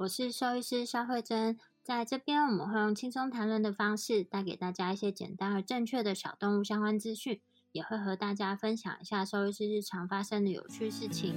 我是兽医师肖慧珍。在这边，我们会用轻松谈论的方式，带给大家一些简单而正确的小动物相关资讯。也会和大家分享一下兽医师日常发生的有趣事情。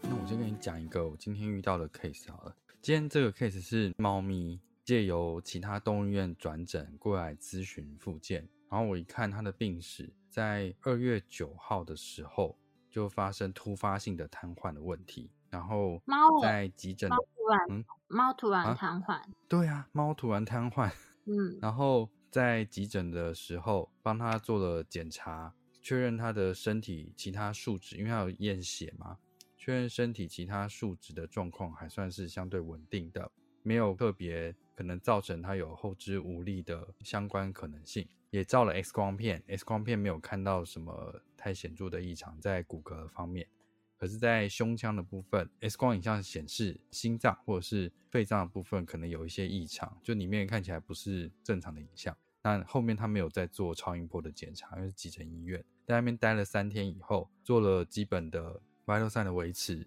那我先跟你讲一个我今天遇到的 case 好了。今天这个 case 是猫咪借由其他动物医院转诊过来咨询复健，然后我一看他的病史，在二月九号的时候。就发生突发性的瘫痪的问题，然后猫在急诊，猫突然，猫突然瘫痪，对啊，猫突然瘫痪，嗯，然后在急诊的时候帮他做了检查，确认他的身体其他数值，因为他有验血嘛，确认身体其他数值的状况还算是相对稳定的，没有特别可能造成他有后肢无力的相关可能性。也照了 X 光片，X 光片没有看到什么太显著的异常在骨骼方面，可是，在胸腔的部分，X 光影像显示心脏或者是肺脏的部分可能有一些异常，就里面看起来不是正常的影像。但后面他没有在做超音波的检查，因为是急诊医院，在那边待了三天以后，做了基本的 vital sign 的维持，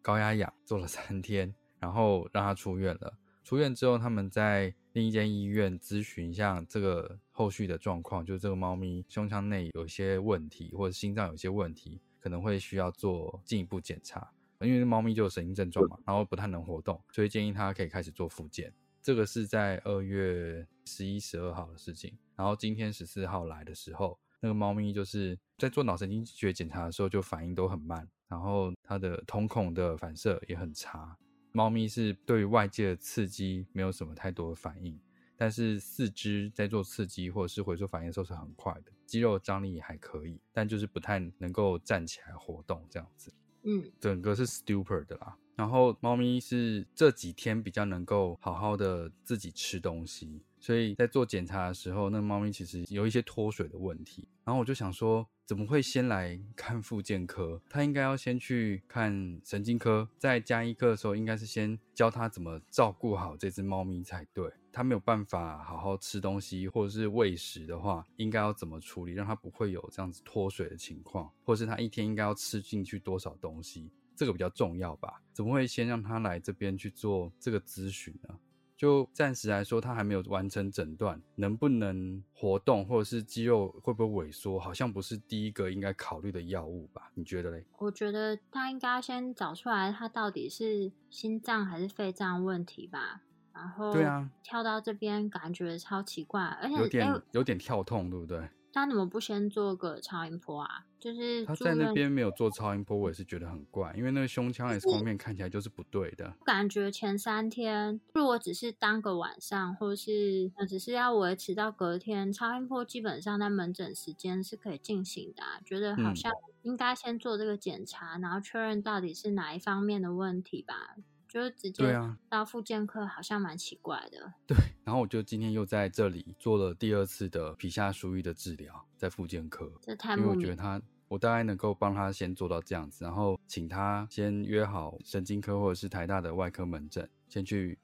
高压氧做了三天，然后让他出院了。出院之后，他们在另一间医院咨询一下这个后续的状况，就是这个猫咪胸腔内有一些问题，或者心脏有些问题，可能会需要做进一步检查。因为猫咪就有神经症状嘛，然后不太能活动，所以建议它可以开始做复健。这个是在二月十一、十二号的事情。然后今天十四号来的时候，那个猫咪就是在做脑神经学检查的时候就反应都很慢，然后它的瞳孔的反射也很差。猫咪是对于外界的刺激没有什么太多的反应，但是四肢在做刺激或者是回溯反应的时候是很快的，肌肉张力也还可以，但就是不太能够站起来活动这样子。嗯，整个是 stupid 的啦。然后猫咪是这几天比较能够好好的自己吃东西，所以在做检查的时候，那猫咪其实有一些脱水的问题。然后我就想说，怎么会先来 看复健科？他应该要先去看神经科，在加医科的时候，应该是先教他怎么照顾好这只猫咪才对。他没有办法好好吃东西或者是喂食的话，应该要怎么处理，让他不会有这样子脱水的情况，或是他一天应该要吃进去多少东西？这个比较重要吧？怎么会先让他来这边去做这个咨询呢？就暂时来说，他还没有完成诊断，能不能活动，或者是肌肉会不会萎缩，好像不是第一个应该考虑的药物吧？你觉得嘞？我觉得他应该先找出来，他到底是心脏还是肺脏问题吧。然后，对啊，跳到这边感觉超奇怪，而且有点有点跳痛，对不对？他怎么不先做个超音波啊？就是他在那边没有做超音波，我也是觉得很怪，因为那个胸腔 X 光片看起来就是不对的。感觉前三天如果只是当个晚上，或是只是要维持到隔天，超音波基本上在门诊时间是可以进行的。觉得好像应该先做这个检查，然后确认到底是哪一方面的问题吧。就是直接到复健科，好像蛮奇怪的。对，然后我就今天又在这里做了第二次的皮下输液的治疗，在复健科。这太因为我觉得他，我大概能够帮他先做到这样子，然后请他先约好神经科或者是台大的外科门诊，先去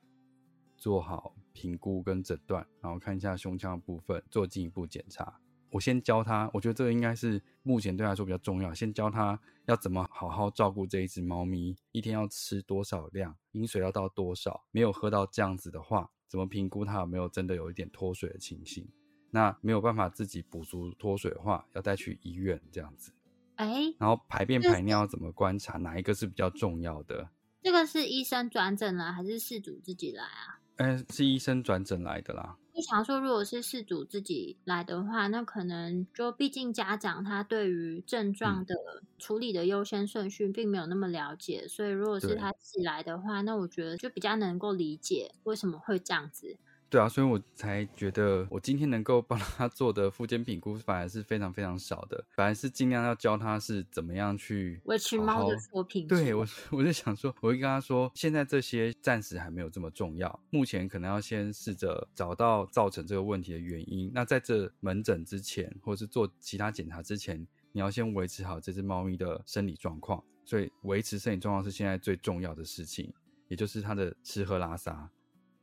做好评估跟诊断，然后看一下胸腔部分，做进一步检查。我先教他，我觉得这个应该是目前对他来说比较重要。先教他要怎么好好照顾这一只猫咪，一天要吃多少量，饮水要到多少。没有喝到这样子的话，怎么评估它有没有真的有一点脱水的情形？那没有办法自己补足脱水的话，要带去医院这样子。哎，然后排便排尿怎么观察，哪一个是比较重要的？这个是医生转诊来，还是事主自己来啊？哎，是医生转诊来的啦。你想说，如果是事主自己来的话，那可能就毕竟家长他对于症状的处理的优先顺序并没有那么了解，所以如果是他自己来的话，那我觉得就比较能够理解为什么会这样子。对啊，所以我才觉得我今天能够帮他 做的复健评估反而是非常非常少的，反而是尽量要教他是怎么样去维持猫的作品。对我，我就想说，我会跟他说，现在这些暂时还没有这么重要，目前可能要先试着找到造成这个问题的原因。那在这门诊之前，或者是做其他检查之前，你要先维持好这只猫咪的生理状况。所以维持生理状况是现在最重要的事情，也就是它的吃喝拉撒。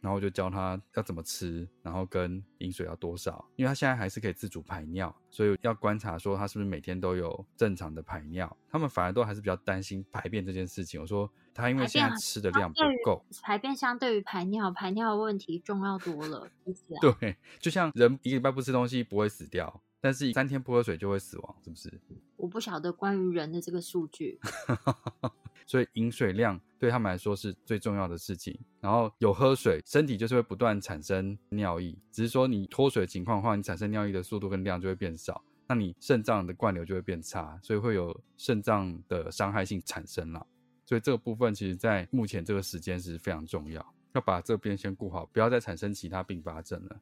然后就教他要怎么吃，然后跟饮水要多少，因为他现在还是可以自主排尿，所以要观察说他是不是每天都有正常的排尿。他们反而都还是比较担心排便这件事情。我说他因为现在吃的量不够，排便相对于排尿，排尿的问题重要多了，是不是？对，就像人一个礼拜不吃东西不会死掉，但是三天不喝水就会死亡，是不是？我不晓得关于人的这个数据。所以饮水量对他们来说是最重要的事情。然后有喝水，身体就是会不断产生尿液。只是说你脱水的情况的话，你产生尿液的速度跟量就会变少，那你肾脏的灌流就会变差，所以会有肾脏的伤害性产生了。所以这个部分其实在目前这个时间是非常重要，要把这边先顾好，不要再产生其他并发症了。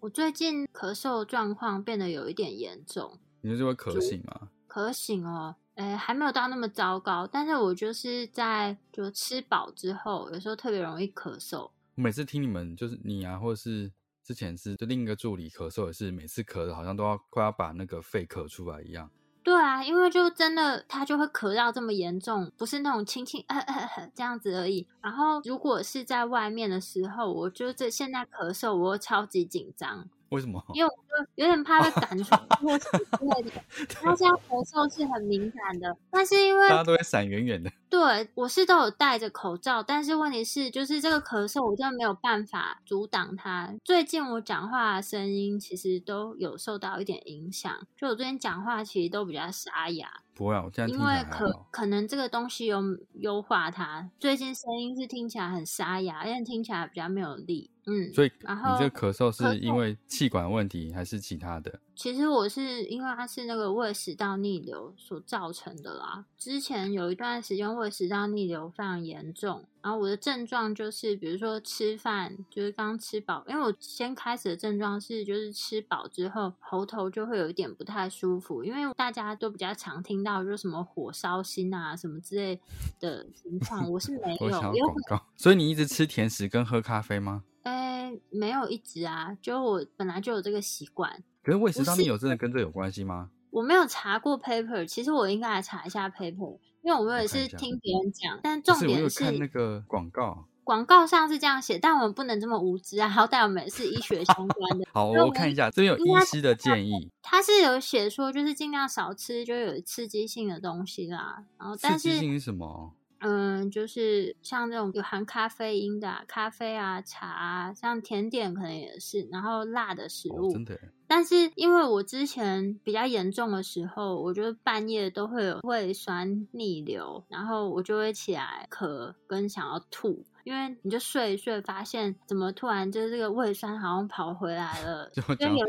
我最近咳嗽状况变得有一点严重，你是会咳醒吗？咳醒哦。诶，还没有到那么糟糕，但是我就是在就吃饱之后，有时候特别容易咳嗽。我每次听你们就是你啊，或者是之前是就另一个助理咳嗽，也是每次咳的好像都要快要把那个肺咳出来一样。对啊，因为就真的他就会咳到这么严重，不是那种轻轻 这样子而已。然后如果是在外面的时候，我就这现在咳嗽，我超级紧张。为什么？因为我就有点怕被赶出或之类的。他现在咳嗽是很敏感的，但是因为大家都会闪远远的。对，我是都有戴着口罩，但是问题是，就是这个咳嗽，我真的没有办法阻挡它。最近我讲话声音其实都有受到一点影响，就我最近讲话其实都比较沙哑。不会，我这样因为可可能这个东西有优化它，最近声音是听起来很沙哑，因为听起来比较没有力。嗯，所以然后你这咳嗽是因为气管问题还是其他的？其实我是因为它是那个胃食道逆流所造成的啦。之前有一段时间胃食道逆流非常严重，然后我的症状就是，比如说吃饭就是刚吃饱，因为我先开始的症状是就是吃饱之后喉头就会有一点不太舒服，因为大家都比较常听到就是什么火烧心啊什么之类的情况，我是没 有。广告，所以你一直吃甜食跟喝咖啡吗？哎，没有一直啊，就我本来就有这个习惯。可是胃食道逆流真的 跟这有关系吗？我没有查过 paper，其实我应该来查一下 paper，因为我们也是听别人讲。但重点是看那个广告，广告上是这样写，但我们不能这么无知啊！好歹我们是医学相关的。好，我看一下，这边有医师的建议。他是有写说，就是尽量少吃，就有刺激性的东西啦。然后，但是刺激性是什么？嗯，就是像那种有含咖啡因的咖啡啊、茶啊，像甜点可能也是，然后辣的食物。真的。但是因为我之前比较严重的时候，我觉得半夜都会有胃酸逆流，然后我就会起来咳跟想要吐，因为你就睡一睡，发现怎么突然就是这个胃酸好像跑回来了，就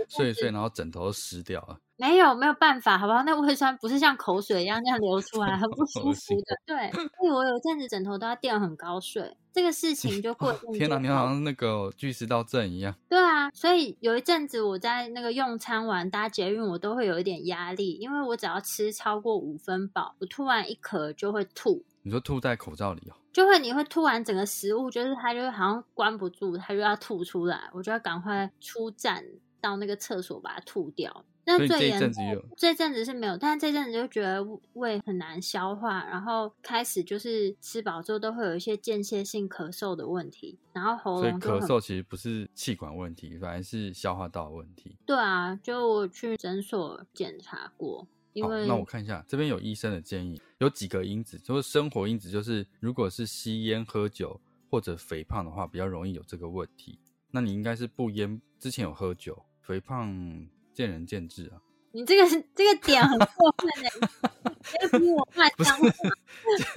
睡一睡，然后枕头湿掉了。没有没有办法，好不好？那胃酸不是像口水一样那样流出来，很不 舒服的。对，所以我有阵子枕头都要垫很高睡，这个事情就过。天哪，你好像那个巨石道症一样。对啊，所以有一阵子我在那个用餐完搭捷运，我都会有一点压力，因为我只要吃超过五分饱，我突然一咳就会吐。你说吐在口罩里哦？就会你会突然整个食物就是它就好像关不住，它就要吐出来，我就要赶快出站到那个厕所把它吐掉。那最严重，这阵子是没有，但是这阵子就觉得胃很难消化，然后开始就是吃饱之后都会有一些间歇性咳嗽的问题，然后喉咙咳嗽其实不是气管问题，反而是消化道问题。对啊，就我去诊所检查过，因为那我看一下这边有医生的建议，有几个因子，就是生活因子，就是如果是吸烟、喝酒或者肥胖的话，比较容易有这个问题。那你应该是不烟，之前有喝酒。肥胖见仁见智啊。你这个这个点很过分哎，要逼我骂脏话。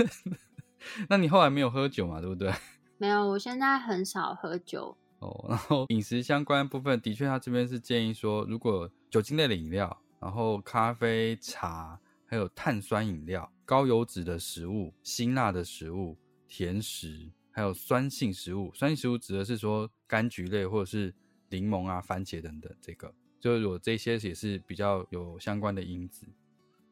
那你后来没有喝酒嘛？对不对？没有，我现在很少喝酒。哦，然后饮食相关部分，的确他这边是建议说，如果酒精类的饮料，然后咖啡、茶，还有碳酸饮料、高油脂的食物、辛辣的食物、甜食，还有酸性食物。酸性食物指的是说柑橘类或者是柠檬啊、番茄等等，这个就是我这些也是比较有相关的因子。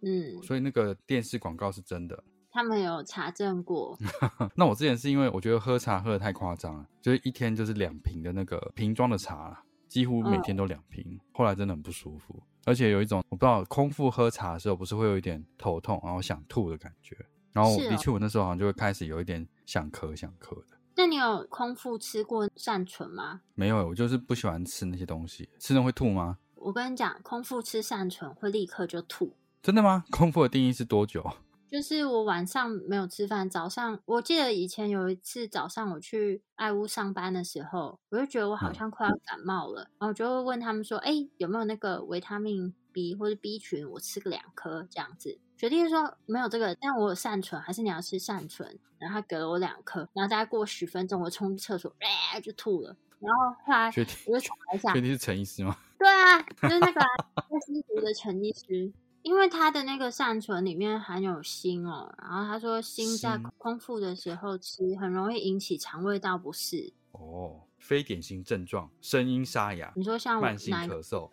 嗯，所以那个电视广告是真的。他们有查证过。那我之前是因为我觉得喝茶喝的太夸张了，就是一天就是两瓶的那个瓶装的茶，几乎每天都两瓶。后来真的很不舒服，而且有一种我不知道空腹喝茶的时候不是会有一点头痛，然后想吐的感觉。然后的确我那时候好像就会开始有一点想咳想咳的。那你有空腹吃过善存吗？没有，我就是不喜欢吃那些东西。吃了会吐吗？我跟你讲，空腹吃善存会立刻就吐。真的吗？空腹的定义是多久？就是我晚上没有吃饭，早上我记得以前有一次早上我去爱屋上班的时候，我就觉得我好像快要感冒了，然后我就会问他们说：“哎，有没有那个维他命 B 或者 B 群？我吃个两颗这样子。”决定说没有这个，但我有善存，还是你要吃善存？然后他给了我两颗，然后大概过十分钟，我冲厕所，哎，就吐了。然后后来我就查一下，确定是陈医师吗？对啊，就是那个在吸毒的陈医师。因为他的那个善存里面含有锌哦，然后他说锌在空腹的时候吃很容易引起肠胃道不适哦。非典型症状，声音沙哑。你说像慢性咳嗽，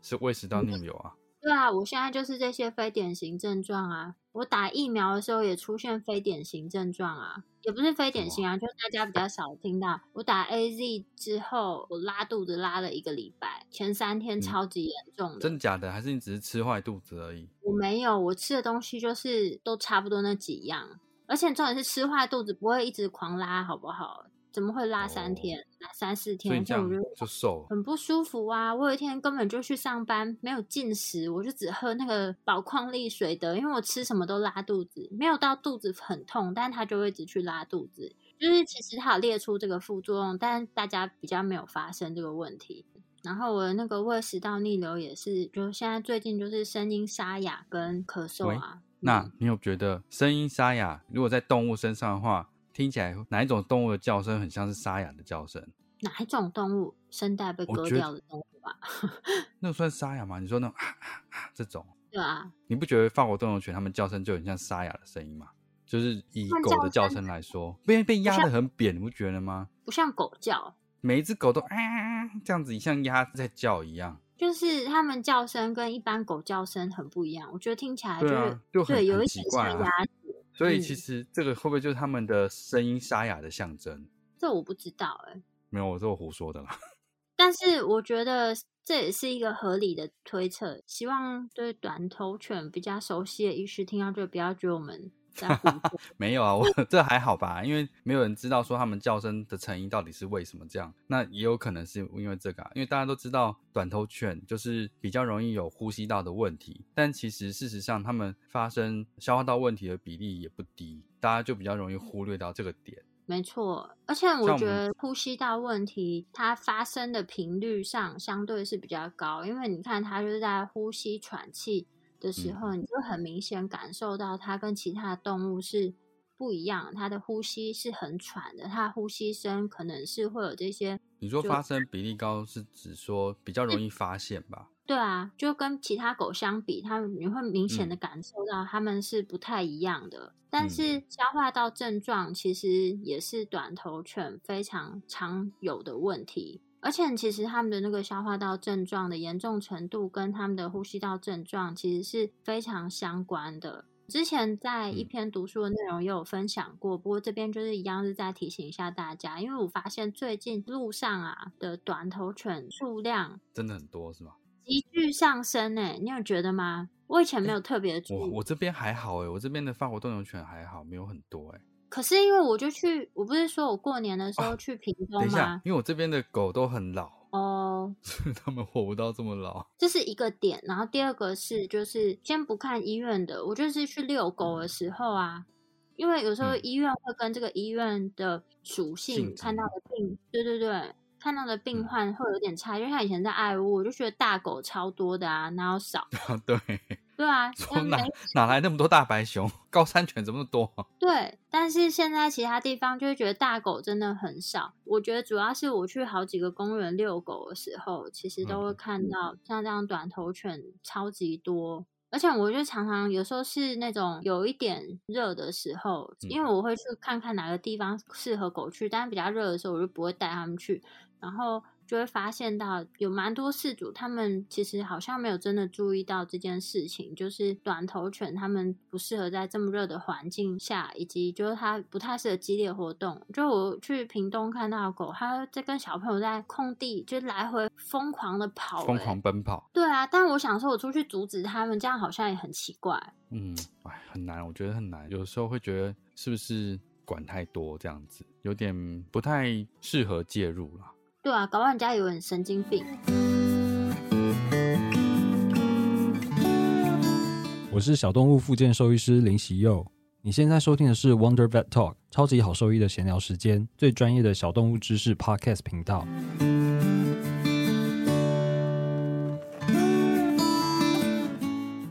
是胃食道逆流啊？对啊，我现在就是这些非典型症状啊。我打疫苗的时候也出现非典型症状啊。也不是非典型啊，就是大家比较少听到。我打 A Z 之后，我拉肚子拉了一个礼拜，前三天超级严重的。真的假的？还是你只是吃坏肚子而已？我没有，我吃的东西就是都差不多那几样，而且重点是吃坏肚子不会一直狂拉，好不好？怎么会拉三天、拉三四天？这样就瘦，很不舒服啊！我有一天根本就去上班，没有进食，我就只喝那个宝矿力水的，因为我吃什么都拉肚子，没有到肚子很痛，但他就会一直去拉肚子。就是其实它有列出这个副作用，但大家比较没有发生这个问题。然后我的那个胃食道逆流也是，就现在最近就是声音沙哑跟咳嗽啊。那你有觉得声音沙哑，如果在动物身上的话？听起来哪一种动物的叫声很像是沙哑的叫声？哪一种动物声带被割掉的动物吧？那算沙哑吗？你说那种啊啊啊这种？对啊。你不觉得法国斗牛犬它们叫声就很像沙哑的声音吗？就是以狗的叫声来说，被被压的很扁，你不觉得吗？不像狗叫，每一只狗都啊这样子，像鸭在叫一样。就是它们叫声跟一般狗叫声很不一样，我觉得听起来就是对有一点像鸭。所以其实这个会不会就是他们的声音沙哑的象征？这我不知道哎，没有，我这我胡说的啦。但是我觉得这也是一个合理的推测。希望对短头犬比较熟悉的医师听到就不要觉得我们。没有啊，我 这还好吧，因为没有人知道说他们叫声的成因到底是为什么这样。那也有可能是因为这个，因为大家都知道短头犬就是比较容易有呼吸道的问题，但其实事实上他们发生消化道问题的比例也不低，大家就比较容易忽略到这个点。没错，而且我觉得呼吸道问题它发生的频率上相对是比较高，因为你看它就是在呼吸喘气。的时候，你就很明显感受到它跟其他动物是不一样，它的呼吸是很喘的，它呼吸声可能是会有这些。你说发生比例高，是指说比较容易发现吧？对啊，就跟其他狗相比，它你会明显的感受到它们是不太一样的。但是消化道症状其实也是短头犬非常常有的问题。而且其实他们的那个消化道症状的严重程度跟他们的呼吸道症状其实是非常相关的。之前在一篇读书的内容也有分享过，不过这边就是一样是在提醒一下大家，因为我发现最近路上啊的短头犬数量真的很多，是吗？急剧上升诶，你有觉得吗？我以前没有特别注意，我我这边还好诶，我这边的法国斗牛犬还好，没有很多诶。可是因为我就去，我不是说我过年的时候去屏东吗？因为我这边的狗都很老哦，他们活不到这么老。这是一个点，然后第二个是，就是先不看医院的，我就是去遛狗的时候啊，因为有时候医院会跟这个医院的属性看到的病，对对对，看到的病患会有点差，因为他以前在爱屋，我就觉得大狗超多的啊，哪有少？对。对啊，哪哪来那么多大白熊？高山犬怎么那么多？对，但是现在其他地方就会觉得大狗真的很少。我觉得主要是我去好几个公园遛狗的时候，其实都会看到像这样短头犬超级多。而且我就常常有时候是那种有一点热的时候，因为我会去看看哪个地方适合狗去，但是比较热的时候我就不会带他们去，然后。就会发现到有蛮多事主，他们其实好像没有真的注意到这件事情，就是短头犬他们不适合在这么热的环境下，以及就是它不太适合激烈活动。就我去屏东看到狗，它在跟小朋友在空地就来回疯狂的跑，疯狂奔跑。对啊，但我想说，我出去阻止他们，这样好像也很奇怪。嗯，哎，很难，我觉得很难。有时候会觉得是不是管太多这样子，有点不太适合介入了。对啊，搞不好人家有人神经病。我是小动物附件兽医师林喜佑，你现在收听的是 Wonder Vet Talk，超级好兽医的闲聊时间，最专业的小动物知识 Podcast 频道。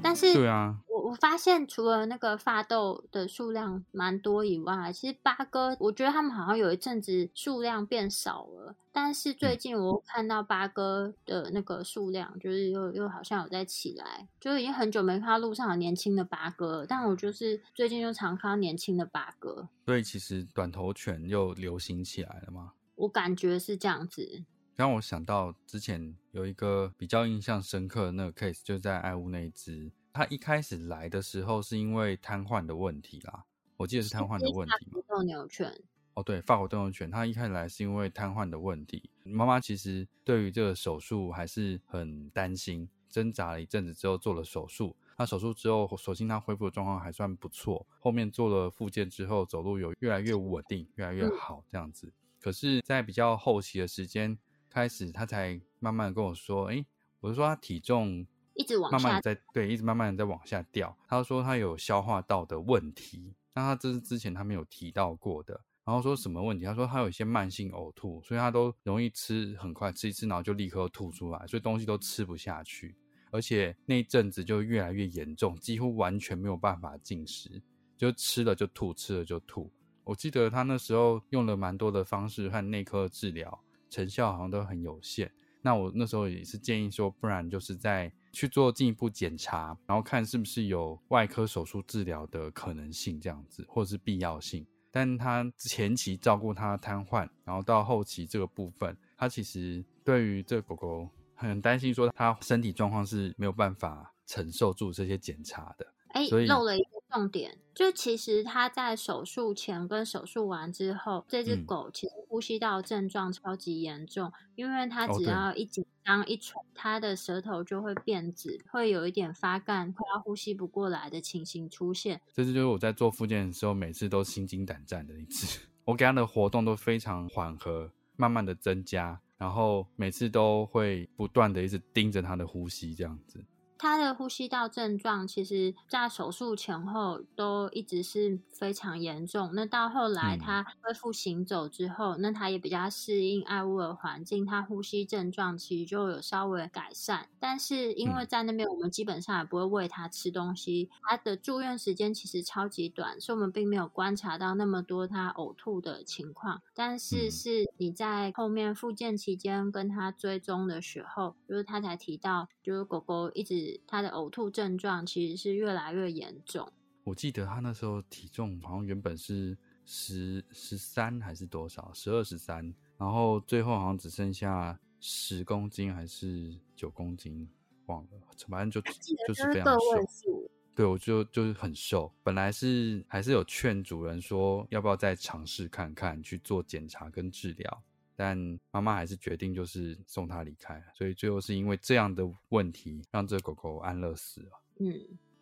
但是，对啊。我发现除了那个发豆的数量蛮多以外，其实八哥，我觉得他们好像有一阵子数量变少了。但是最近我看到八哥的那个数量，就是又又好像有在起来，就已经很久没看到路上有年轻的八哥。但我就是最近又常看到年轻的八哥。所以其实短头犬又流行起来了吗？我感觉是这样子。让我想到之前有一个比较印象深刻的那个 case，就在爱屋那一只。他一开始来的时候是因为瘫痪的问题啦，我记得是瘫痪的问题嘛。斗牛犬哦，对，法国斗牛犬，他一开始来是因为瘫痪的问题。妈妈其实对于这个手术还是很担心，挣扎了一阵子之后做了手术。那手术之后，所幸他恢复的状况还算不错。后面做了复健之后，走路有越来越稳定，越来越好这样子。可是，在比较后期的时间开始，他才慢慢的跟我说：“哎，我是说他体重。”一直往慢慢在对，一直慢慢的在往下掉。他说他有消化道的问题，那他这是之前他没有提到过的。然后说什么问题？他说他有一些慢性呕吐，所以他都容易吃很快吃一次，然后就立刻吐出来，所以东西都吃不下去。而且那一阵子就越来越严重，几乎完全没有办法进食，就吃了就吐，吃了就吐。我记得他那时候用了蛮多的方式和内科治疗，成效好像都很有限。那我那时候也是建议说，不然就是在。去做进一步检查，然后看是不是有外科手术治疗的可能性，这样子或者是必要性。但他前期照顾他瘫痪，然后到后期这个部分，他其实对于这个狗狗很担心，说他身体状况是没有办法承受住这些检查的。哎，漏了一个重点，就其实他在手术前跟手术完之后，这只狗其实呼吸道症状超级严重，因为它只要一紧张一喘，它的舌头就会变紫，会有一点发干，快要呼吸不过来的情形出现。这次就是我在做复健的时候，每次都心惊胆战的一次。我给它的活动都非常缓和，慢慢的增加，然后每次都会不断的一直盯着它的呼吸，这样子。他的呼吸道症状，其实在手术前后都一直是非常严重。那到后来他恢复行走之后，那他也比较适应爱屋的环境，他呼吸症状其实就有稍微改善。但是因为在那边，我们基本上也不会喂他吃东西，他的住院时间其实超级短，所以我们并没有观察到那么多他呕吐的情况。但是是你在后面复健期间跟他追踪的时候，就是他才提到，就是狗狗一直。他的呕吐症状其实是越来越严重。我记得他那时候体重好像原本是十十三还是多少，十二十三，然后最后好像只剩下十公斤还是九公斤，忘了，反正就就是非常瘦。对，我就就是很瘦。本来是还是有劝主人说要不要再尝试看看去做检查跟治疗。但妈妈还是决定就是送它离开，所以最后是因为这样的问题让这狗狗安乐死了。嗯，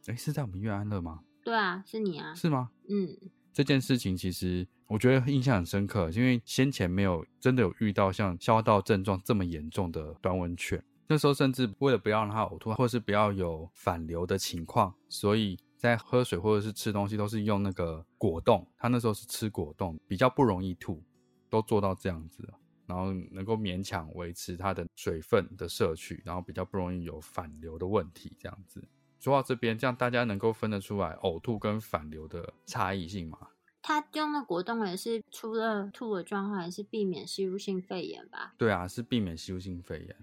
哎，是在我们医院安乐吗？对啊，是你啊？是吗？嗯，这件事情其实我觉得印象很深刻，因为先前没有真的有遇到像消化道症状这么严重的短吻犬，那时候甚至为了不要让它呕吐，或是不要有反流的情况，所以在喝水或者是吃东西都是用那个果冻。它那时候是吃果冻，比较不容易吐，都做到这样子。然后能够勉强维持它的水分的摄取，然后比较不容易有反流的问题。这样子说到这边，这样大家能够分得出来呕吐跟反流的差异性吗？他用的果冻也是除了吐的状况，也是避免吸入性肺炎吧？对啊，是避免吸入性肺炎。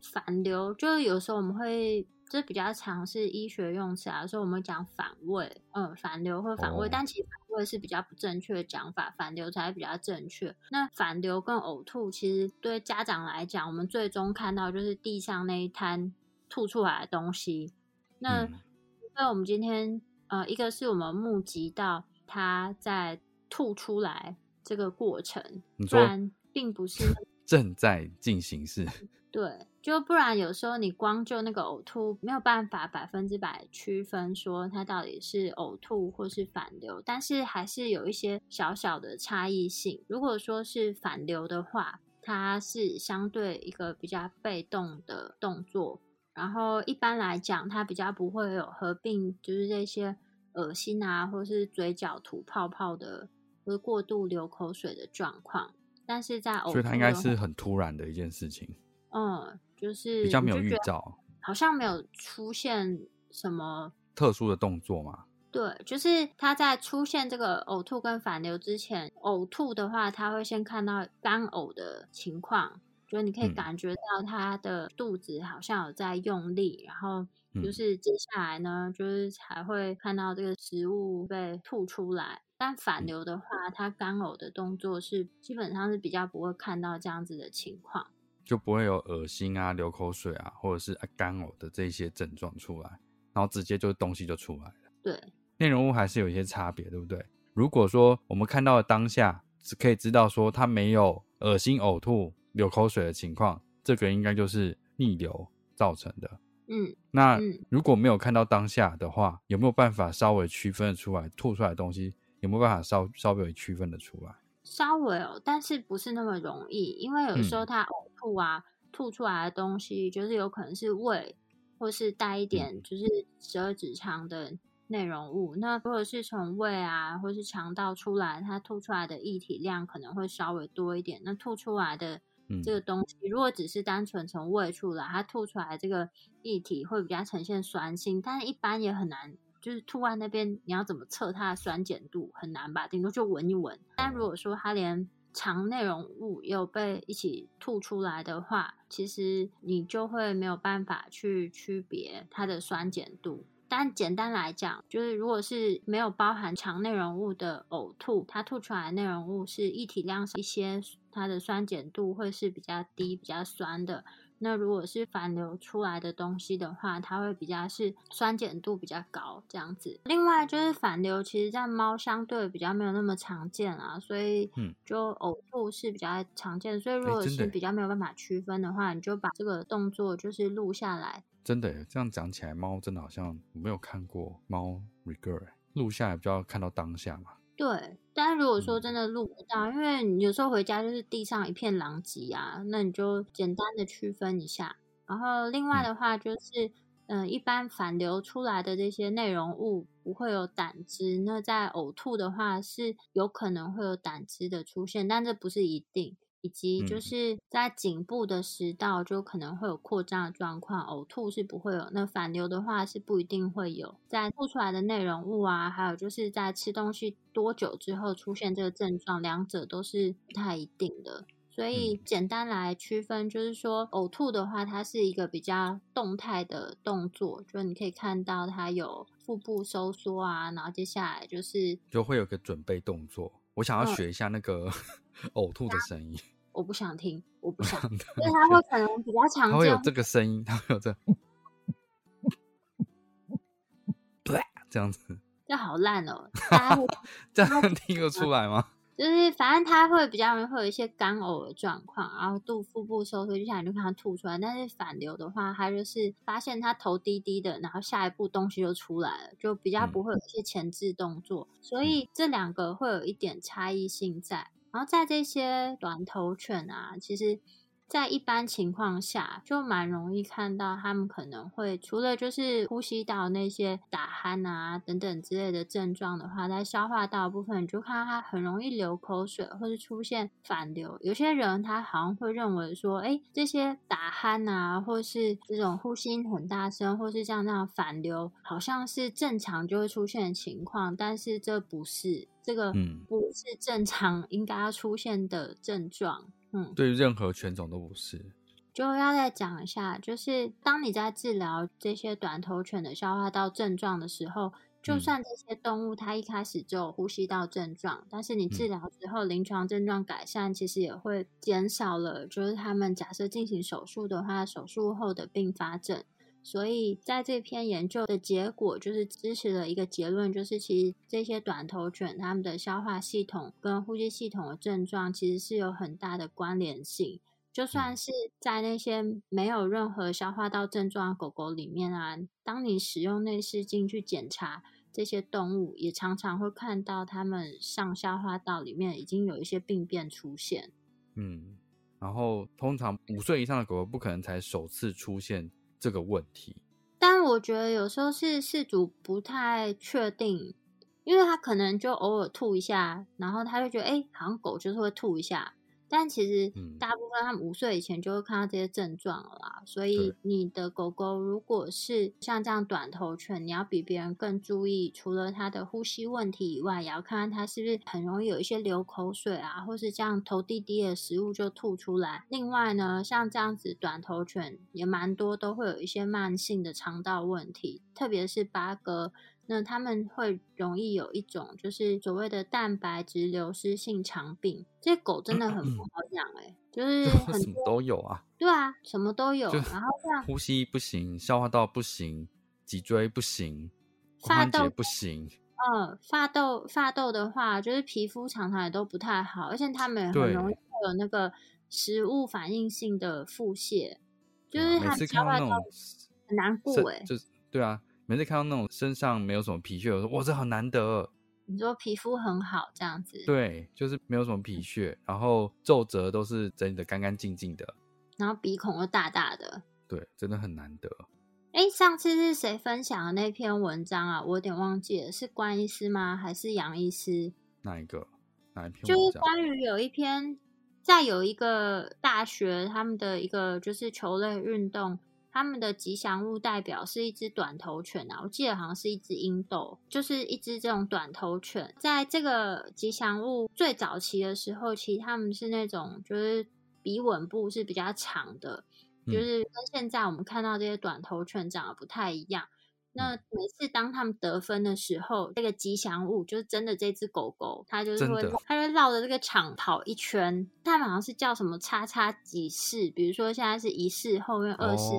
反流就有时候我们会，这比较常是医学用词啊，说我们讲反胃，嗯，反流或反胃，但其实反胃是比较不正确的讲法，反流才比较正确。那反流跟呕吐，其实对家长来讲，我们最终看到就是地上那一滩吐出来的东西。那那我们今天呃，一个是我们目击到他在吐出来这个过程，不然并不是正在进行式。对，就不然有时候你光就那个呕吐没有办法百分之百区分说它到底是呕吐或是反流，但是还是有一些小小的差异性。如果说是反流的话，它是相对一个比较被动的动作，然后一般来讲它比较不会有合并，就是这些恶心啊，或是嘴角吐泡泡的，或者过度流口水的状况。但是在呕吐，所以它应该是很突然的一件事情。嗯，就是比较没有预兆，好像没有出现什么特殊的动作嘛。对，就是他在出现这个呕吐跟反流之前，呕吐的话，他会先看到干呕的情况，就是你可以感觉到他的肚子好像有在用力，然后就是接下来呢，就是才会看到这个食物被吐出来。但反流的话，他干呕的动作是基本上是比较不会看到这样子的情况。就不会有恶心啊、流口水啊，或者是干呕的这些症状出来，然后直接就东西就出来了。对，内容物还是有一些差别，对不对？如果说我们看到的当下只可以知道说他没有恶心、呕吐、流口水的情况，这个应该就是逆流造成的。嗯，那如果没有看到当下的话，有没有办法稍微区分的出来吐出来的东西？有没有办法稍稍微区分的出来？稍微哦，但是不是那么容易，因为有时候他呕吐啊，吐出来的东西就是有可能是胃，或是带一点就是十二指肠的内容物。那如果是从胃啊，或是肠道出来，它吐出来的液体量可能会稍微多一点。那吐出来的这个东西，如果只是单纯从胃出来，它吐出来这个液体会比较呈现酸性，但是一般也很难。就是吐完那边，你要怎么测它的酸碱度很难吧？顶多就闻一闻。但如果说它连肠内容物也有被一起吐出来的话，其实你就会没有办法去区别它的酸碱度。但简单来讲，就是如果是没有包含肠内容物的呕吐，它吐出来的内容物是一体量少一些，它的酸碱度会是比较低、比较酸的。那如果是反流出来的东西的话，它会比较是酸碱度比较高这样子。另外就是反流，其实在猫相对比较没有那么常见啊，所以就呕吐是比较常见。所以如果是比较没有办法区分的话，你就把这个动作就是录下来。真的，这样讲起来，猫真的好像我没有看过猫 regard 录下来，比较看到当下嘛。对，但是如果说真的录不到，因为你有时候回家就是地上一片狼藉啊，那你就简单的区分一下。然后另外的话就是，嗯，一般反流出来的这些内容物不会有胆汁，那在呕吐的话是有可能会有胆汁的出现，但这不是一定。以及就是在颈部的食道就可能会有扩张的状况，呕吐是不会有。那反流的话是不一定会有。在吐出来的内容物啊，还有就是在吃东西多久之后出现这个症状，两者都是不太一定的。所以简单来区分，就是说呕吐的话，它是一个比较动态的动作，就你可以看到它有腹部收缩啊，然后接下来就是就会有个准备动作。我想要学一下那个 呕吐的声音。我不想听，我不想，因为 他会可能比较常见，它会有这个声音，他会有这，对，这样子，这好烂哦，大家 这样听得出来吗？就是反正他会比较容易会有一些干呕的状况，然后肚腹部收缩，就想你就看他吐出来。但是反流的话，他就是发现他头低低的，然后下一步东西就出来了，就比较不会有一些前置动作，所以这两个会有一点差异性在。然后在这些短头犬啊，其实在一般情况下，就蛮容易看到他们可能会除了就是呼吸道那些打鼾啊等等之类的症状的话，在消化道部分，你就看到他很容易流口水，或是出现反流。有些人他好像会认为说，哎，这些打鼾啊，或是这种呼吸很大声，或是像那样反流，好像是正常就会出现的情况，但是这不是。这个不是正常应该要出现的症状，嗯，对任何犬种都不是。就要再讲一下，就是当你在治疗这些短头犬的消化道症状的时候，就算这些动物它一开始就有呼吸道症状，但是你治疗之后临床症状改善，其实也会减少了，就是他们假设进行手术的话，手术后的并发症。所以在这篇研究的结果，就是支持了一个结论，就是其实这些短头犬它们的消化系统跟呼吸系统的症状其实是有很大的关联性。就算是在那些没有任何消化道症状的狗狗里面啊，当你使用内视镜去检查这些动物，也常常会看到它们上消化道里面已经有一些病变出现。嗯，然后通常五岁以上的狗狗不可能才首次出现。这个问题，但我觉得有时候是事主不太确定，因为他可能就偶尔吐一下，然后他就觉得，哎，好像狗就是会吐一下。但其实，大部分他们五岁以前就会看到这些症状了啦。所以，你的狗狗如果是像这样短头犬，你要比别人更注意，除了它的呼吸问题以外，也要看看它是不是很容易有一些流口水啊，或是这样头低低的食物就吐出来。另外呢，像这样子短头犬也蛮多都会有一些慢性的肠道问题，特别是八哥。那他们会容易有一种就是所谓的蛋白质流失性肠病，这些狗真的很不好养哎，就是 很什么都有啊，对啊，什么都有，然后这样呼吸不行，消化道不行，脊椎不行，发节不行，嗯，发痘发痘的话，就是皮肤常常也都不太好，而且他们很容易会有那个食物反应性的腹泻，就是他消化道很难过哎，就是对啊。每次看到那种身上没有什么皮屑，我说哇，这好难得。你说皮肤很好这样子？对，就是没有什么皮屑，然后皱褶都是整理的干干净净的，然后鼻孔又大大的。对，真的很难得。哎，上次是谁分享的那篇文章啊？我有点忘记了，是关医师吗？还是杨医师？哪一个？哪一篇？就是关于有一篇，在有一个大学，他们的一个就是球类运动。他们的吉祥物代表是一只短头犬啊，我记得好像是一只英斗，就是一只这种短头犬。在这个吉祥物最早期的时候，其实他们是那种就是鼻吻部是比较长的，就是跟现在我们看到这些短头犬长得不太一样。那每次当他们得分的时候，这个吉祥物就是真的这只狗狗，它就是会，它会绕着这个场跑一圈。它好像是叫什么叉叉几世，比如说现在是一世，后面二世，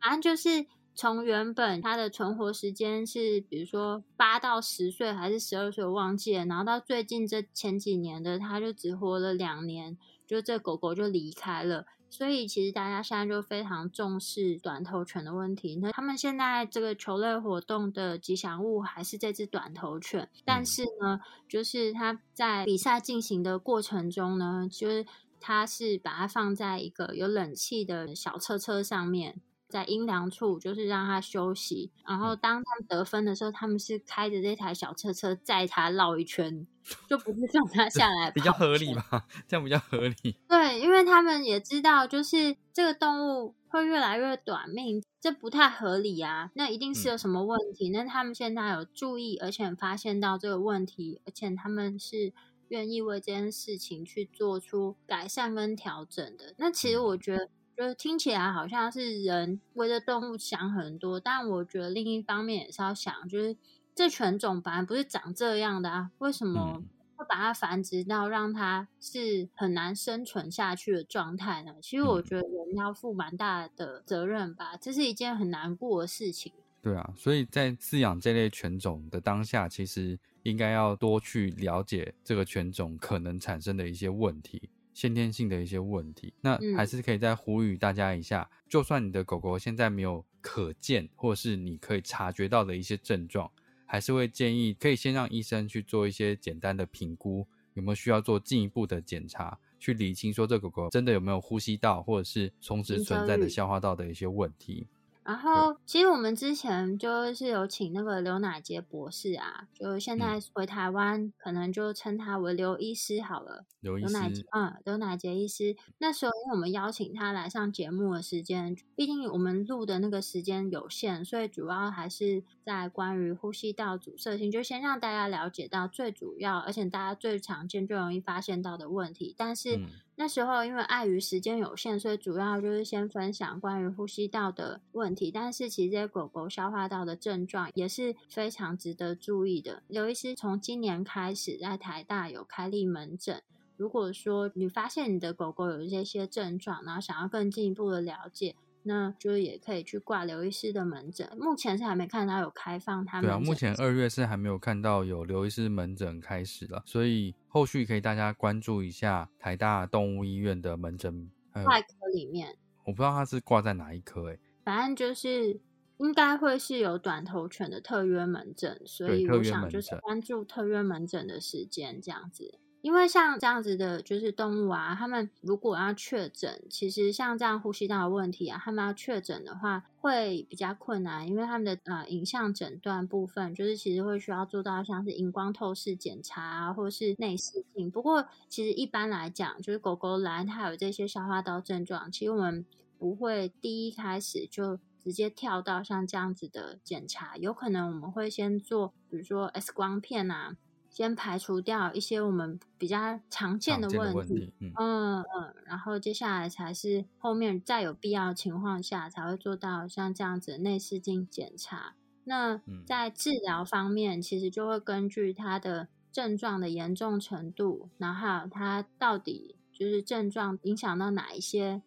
反正就是从原本它的存活时间是，比如说八到十岁还是十二岁，我忘记了。然后到最近这前几年的，它就只活了两年，就这狗狗就离开了。所以其实大家现在就非常重视短头犬的问题。那他们现在这个球类活动的吉祥物还是这只短头犬，但是呢，就是它在比赛进行的过程中呢，就是它是把它放在一个有冷气的小车车上面。在阴凉处，就是让他休息。然后当他们得分的时候，他们是开着这台小车车载他绕一圈，就不是放他 下来。比较合理吧？这样比较合理。对，因为他们也知道，就是这个动物会越来越短命，这不太合理啊。那一定是有什么问题。那他们现在有注意，而且发现到这个问题，而且他们是愿意为这件事情去做出改善跟调整的。那其实我觉得。就听起来好像是人为了动物想很多，但我觉得另一方面也是要想，就是这犬种本来不是长这样的啊，为什么会把它繁殖到让它是很难生存下去的状态呢？其实我觉得人要负蛮大的责任吧，这是一件很难过的事情。对啊，所以在饲养这类犬种的当下，其实应该要多去了解这个犬种可能产生的一些问题。先天性的一些问题，那还是可以再呼吁大家一下。就算你的狗狗现在没有可见或是你可以察觉到的一些症状，还是会建议可以先让医生去做一些简单的评估，有没有需要做进一步的检查，去理清说这狗狗真的有没有呼吸道或者是同时存在的消化道的一些问题。然后，其实我们之前就是有请那个刘乃杰博士啊，就现在回台湾，可能就称他为刘医师好了。刘医师，嗯，刘乃杰医师。那时候，因为我们邀请他来上节目的时间，毕竟我们录的那个时间有限，所以主要还是在关于呼吸道阻塞性，就先让大家了解到最主要，而且大家最常见、最容易发现到的问题。但是那时候因为碍于时间有限，所以主要就是先分享关于呼吸道的问题。但是其实这些狗狗消化道的症状也是非常值得注意的。刘医师从今年开始在台大有开立门诊。如果说你发现你的狗狗有这些症状，然后想要更进一步的了解。那就也可以去挂刘医师的门诊，目前是还没看到有开放他们。对啊，目前二月是还没有看到有刘医师门诊开始了，所以后续可以大家关注一下台大动物医院的门诊。外科里面，我不知道他是挂在哪一科诶，反正就是应该会是有短头犬的特约门诊，所以我想就是关注特约门诊的时间这样子。因为像这样子的，就是动物啊，他们如果要确诊，其实像这样呼吸道的问题啊，他们要确诊的话会比较困难，因为他们的呃影像诊断部分，就是其实会需要做到像是荧光透视检查啊，或是内视镜。不过其实一般来讲，就是狗狗来它有这些消化道症状，其实我们不会第一开始就直接跳到像这样子的检查，有可能我们会先做，比如说 X 光片啊。先排除掉一些我们比较常见的问题，嗯嗯，然后接下来才是后面再有必要情况下才会做到像这样子内视镜检查。那在治疗方面，其实就会根据他的症状的严重程度，然后他到底就是症状影响到哪一些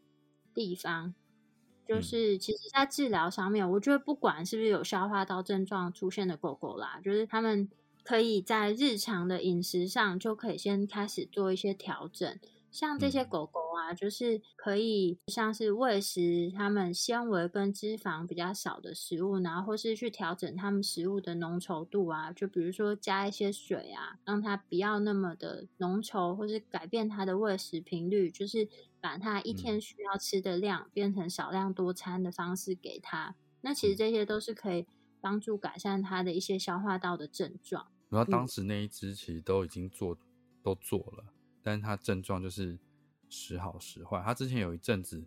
地方，就是其实在治疗上面，我觉得不管是不是有消化道症状出现的狗狗啦，就是他们。可以在日常的饮食上就可以先开始做一些调整，像这些狗狗啊，就是可以像是喂食它们纤维跟脂肪比较少的食物，然后或是去调整它们食物的浓稠度啊，就比如说加一些水啊，让它不要那么的浓稠，或是改变它的喂食频率，就是把它一天需要吃的量变成少量多餐的方式给它。那其实这些都是可以帮助改善它的一些消化道的症状。然后当时那一只其实都已经做都做了，但是它症状就是时好时坏。它之前有一阵子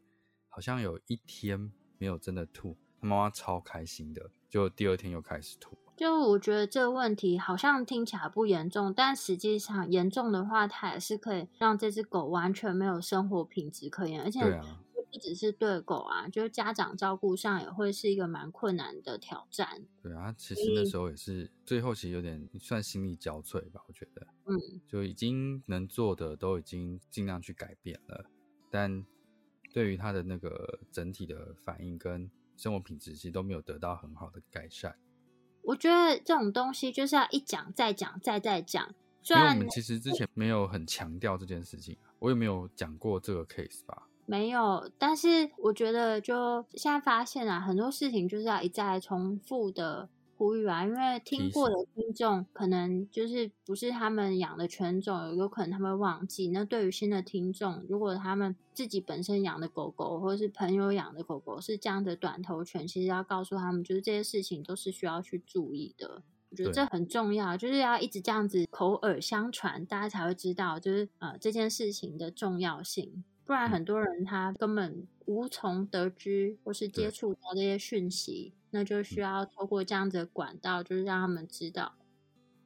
好像有一天没有真的吐，他妈妈超开心的，就第二天又开始吐。就我觉得这个问题好像听起来不严重，但实际上严重的话，它也是可以让这只狗完全没有生活品质可言，而且。不只是对狗啊，就是家长照顾上也会是一个蛮困难的挑战。对啊，其实那时候也是最后其实有点算心力交瘁吧，我觉得。嗯，就已经能做的都已经尽量去改变了，但对于他的那个整体的反应跟生活品质，其实都没有得到很好的改善。我觉得这种东西就是要一讲再讲再再讲。虽然我们其实之前没有很强调这件事情，我也没有讲过这个 case 吧。没有，但是我觉得就现在发现啊，很多事情就是要一再重复的呼吁啊，因为听过的听众可能就是不是他们养的犬种，有可能他们忘记。那对于新的听众，如果他们自己本身养的狗狗，或者是朋友养的狗狗是这样的短头犬，其实要告诉他们，就是这些事情都是需要去注意的。我觉得这很重要，就是要一直这样子口耳相传，大家才会知道，就是呃这件事情的重要性。不然很多人他根本无从得知或是接触到这些讯息，那就需要透过这样子的管道，就是让他们知道。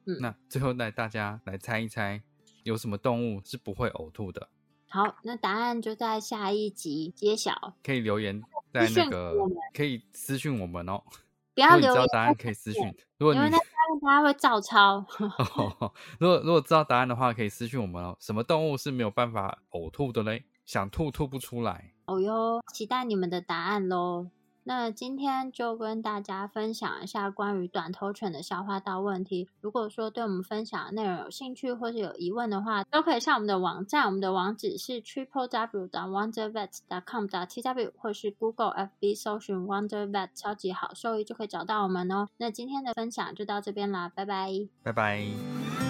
嗯，那最后带大家来猜一猜，有什么动物是不会呕吐的？好，那答案就在下一集揭晓。可以留言 在那个，可以私讯我们哦。不要留言，答案可以私讯。如果因为那大家会照抄。如果如果知道答案的话，可以私讯我们哦。什么动物是没有办法呕吐的嘞？想吐吐不出来，哦哟，期待你们的答案喽。那今天就跟大家分享一下关于短头犬的消化道问题。如果说对我们分享的内容有兴趣或者有疑问的话，都可以上我们的网站，我们的网址是 triple w. dot wondervet. dot com. dot tw 或是 Google FB 搜寻 Wondervet 超级好兽医就可以找到我们哦。那今天的分享就到这边啦，拜拜，拜拜。